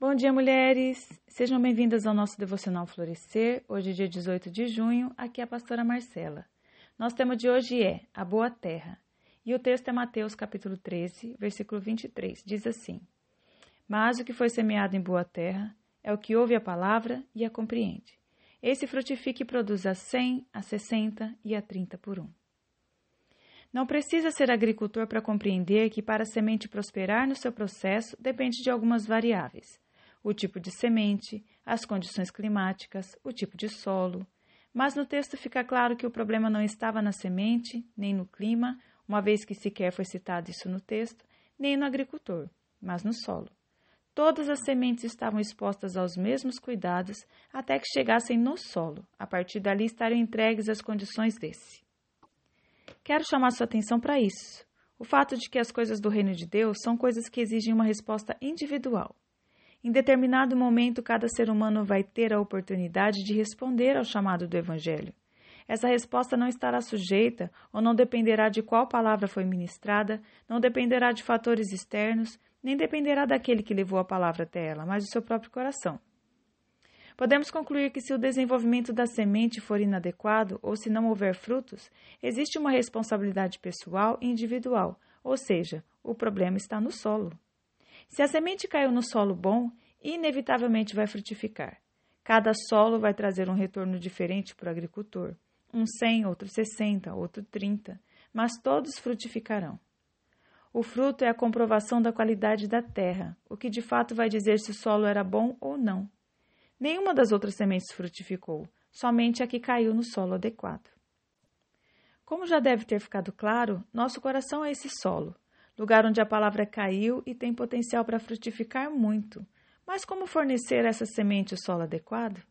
Bom dia, mulheres! Sejam bem-vindas ao nosso Devocional Florescer. Hoje, dia 18 de junho, aqui é a pastora Marcela. Nosso tema de hoje é A Boa Terra. E o texto é Mateus capítulo 13, versículo 23. Diz assim: Mas o que foi semeado em boa terra é o que ouve a palavra e a compreende. Esse frutifica e produz a 100, a 60 e a 30 por um. Não precisa ser agricultor para compreender que para a semente prosperar no seu processo depende de algumas variáveis o tipo de semente, as condições climáticas, o tipo de solo. Mas no texto fica claro que o problema não estava na semente, nem no clima, uma vez que sequer foi citado isso no texto, nem no agricultor, mas no solo. Todas as sementes estavam expostas aos mesmos cuidados até que chegassem no solo, a partir dali estarem entregues às condições desse. Quero chamar sua atenção para isso. O fato de que as coisas do reino de Deus são coisas que exigem uma resposta individual. Em determinado momento, cada ser humano vai ter a oportunidade de responder ao chamado do Evangelho. Essa resposta não estará sujeita ou não dependerá de qual palavra foi ministrada, não dependerá de fatores externos, nem dependerá daquele que levou a palavra até ela, mas do seu próprio coração. Podemos concluir que, se o desenvolvimento da semente for inadequado ou se não houver frutos, existe uma responsabilidade pessoal e individual, ou seja, o problema está no solo. Se a semente caiu no solo bom, inevitavelmente vai frutificar. Cada solo vai trazer um retorno diferente para o agricultor. Um 100, outro 60, outro 30, mas todos frutificarão. O fruto é a comprovação da qualidade da terra, o que de fato vai dizer se o solo era bom ou não. Nenhuma das outras sementes frutificou, somente a que caiu no solo adequado. Como já deve ter ficado claro, nosso coração é esse solo, lugar onde a palavra caiu e tem potencial para frutificar muito. Mas como fornecer essa semente o solo adequado?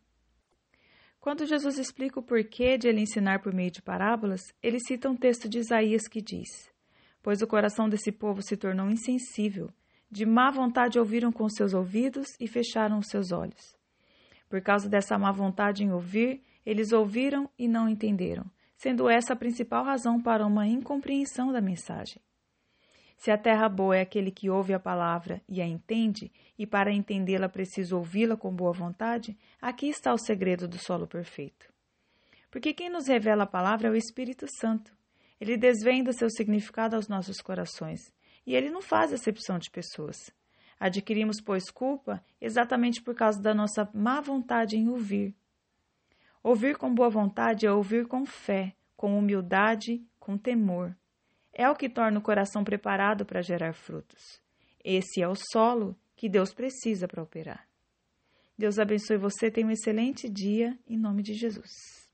Quando Jesus explica o porquê de ele ensinar por meio de parábolas, ele cita um texto de Isaías que diz: Pois o coração desse povo se tornou insensível, de má vontade ouviram com seus ouvidos e fecharam os seus olhos. Por causa dessa má vontade em ouvir, eles ouviram e não entenderam, sendo essa a principal razão para uma incompreensão da mensagem. Se a terra boa é aquele que ouve a palavra e a entende, e para entendê-la precisa ouvi-la com boa vontade, aqui está o segredo do solo perfeito. Porque quem nos revela a palavra é o Espírito Santo. Ele desvenda seu significado aos nossos corações, e ele não faz acepção de pessoas. Adquirimos, pois, culpa exatamente por causa da nossa má vontade em ouvir. Ouvir com boa vontade é ouvir com fé, com humildade, com temor é o que torna o coração preparado para gerar frutos. Esse é o solo que Deus precisa para operar. Deus abençoe você, tenha um excelente dia, em nome de Jesus.